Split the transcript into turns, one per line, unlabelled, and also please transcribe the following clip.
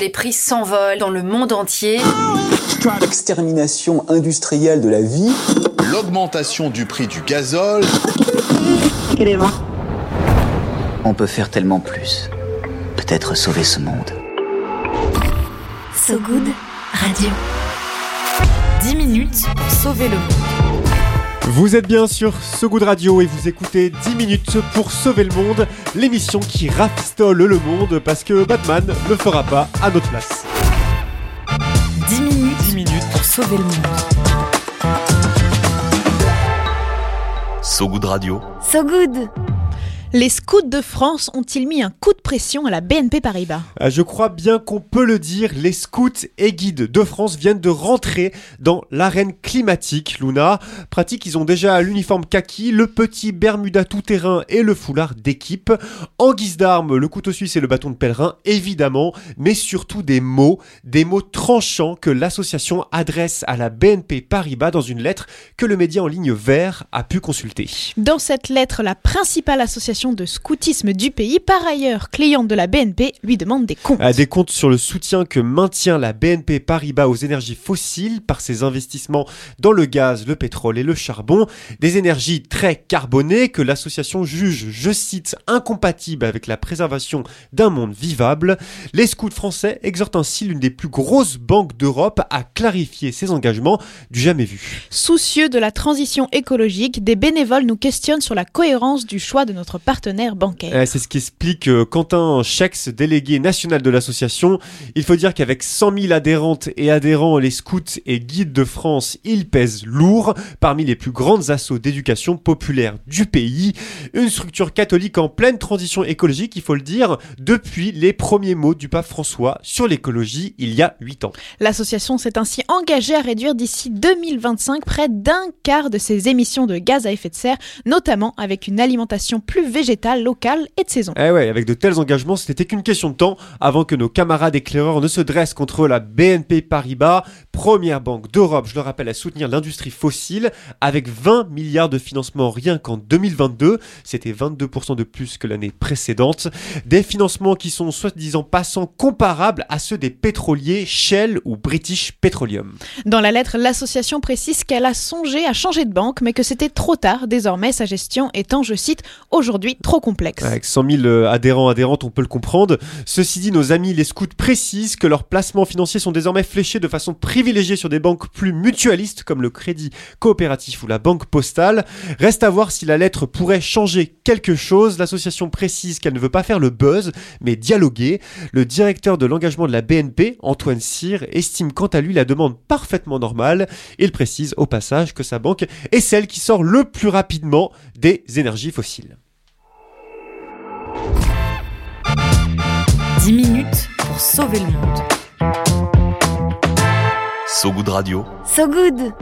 Les prix s'envolent dans le monde entier.
L'extermination industrielle de la vie.
L'augmentation du prix du gazole.
On peut faire tellement plus. Peut-être sauver ce monde.
So Good Radio. 10 minutes pour sauver le monde.
Vous êtes bien sur So Good Radio et vous écoutez 10 minutes pour sauver le monde, l'émission qui rafistole le monde parce que Batman ne fera pas à notre place.
10 minutes,
10 minutes
pour sauver le monde.
So Good Radio.
So Good
les scouts de France ont-ils mis un coup de pression à la BNP Paribas?
Ah, Je crois bien qu'on peut le dire, les scouts et guides de France viennent de rentrer dans l'arène climatique, Luna. Pratique, ils ont déjà l'uniforme kaki, le petit Bermuda tout-terrain et le foulard d'équipe. En guise d'armes, le couteau suisse et le bâton de pèlerin, évidemment, mais surtout des mots, des mots tranchants que l'association adresse à la BNP Paribas dans une lettre que le média en ligne vert a pu consulter.
Dans cette lettre, la principale association de scoutisme du pays, par ailleurs cliente de la BNP, lui demande des comptes.
des comptes sur le soutien que maintient la BNP Paribas aux énergies fossiles par ses investissements dans le gaz, le pétrole et le charbon, des énergies très carbonées que l'association juge, je cite, incompatibles avec la préservation d'un monde vivable. Les scouts français exhortent ainsi l'une des plus grosses banques d'Europe à clarifier ses engagements du jamais vu.
Soucieux de la transition écologique, des bénévoles nous questionnent sur la cohérence du choix de notre
Eh, c'est ce qui explique euh, Quentin Chex, délégué national de l'association. Il faut dire qu'avec 100 000 adhérentes et adhérents, les scouts et guides de France, ils pèsent lourd parmi les plus grandes assauts d'éducation populaire du pays. Une structure catholique en pleine transition écologique, il faut le dire, depuis les premiers mots du pape François sur l'écologie il y a 8 ans.
L'association s'est ainsi engagée à réduire d'ici 2025 près d'un quart de ses émissions de gaz à effet de serre, notamment avec une alimentation plus végétale, locale et de saison.
Eh ouais, avec de tels engagements, ce n'était qu'une question de temps avant que nos camarades éclaireurs ne se dressent contre la BNP Paribas, première banque d'Europe, je le rappelle, à soutenir l'industrie fossile, avec 20 milliards de financements rien qu'en 2022. C'était 22% de plus que l'année précédente. Des financements qui sont soi-disant passant comparables à ceux des pétroliers Shell ou British Petroleum.
Dans la lettre, l'association précise qu'elle a songé à changer de banque, mais que c'était trop tard, désormais sa gestion étant, je cite, aujourd'hui trop complexe.
Avec 100 000 euh, adhérents, adhérentes, on peut le comprendre. Ceci dit, nos amis les scouts précisent que leurs placements financiers sont désormais fléchés de façon privilégiée sur des banques plus mutualistes comme le Crédit Coopératif ou la Banque Postale. Reste à voir si la lettre pourrait changer quelque chose. L'association précise qu'elle ne veut pas faire le buzz, mais dialoguer. Le directeur de l'engagement de la BNP, Antoine Cyr, estime quant à lui la demande parfaitement normale. Il précise au passage que sa banque est celle qui sort le plus rapidement des énergies fossiles.
10 minutes pour sauver le monde.
So Good Radio.
So Good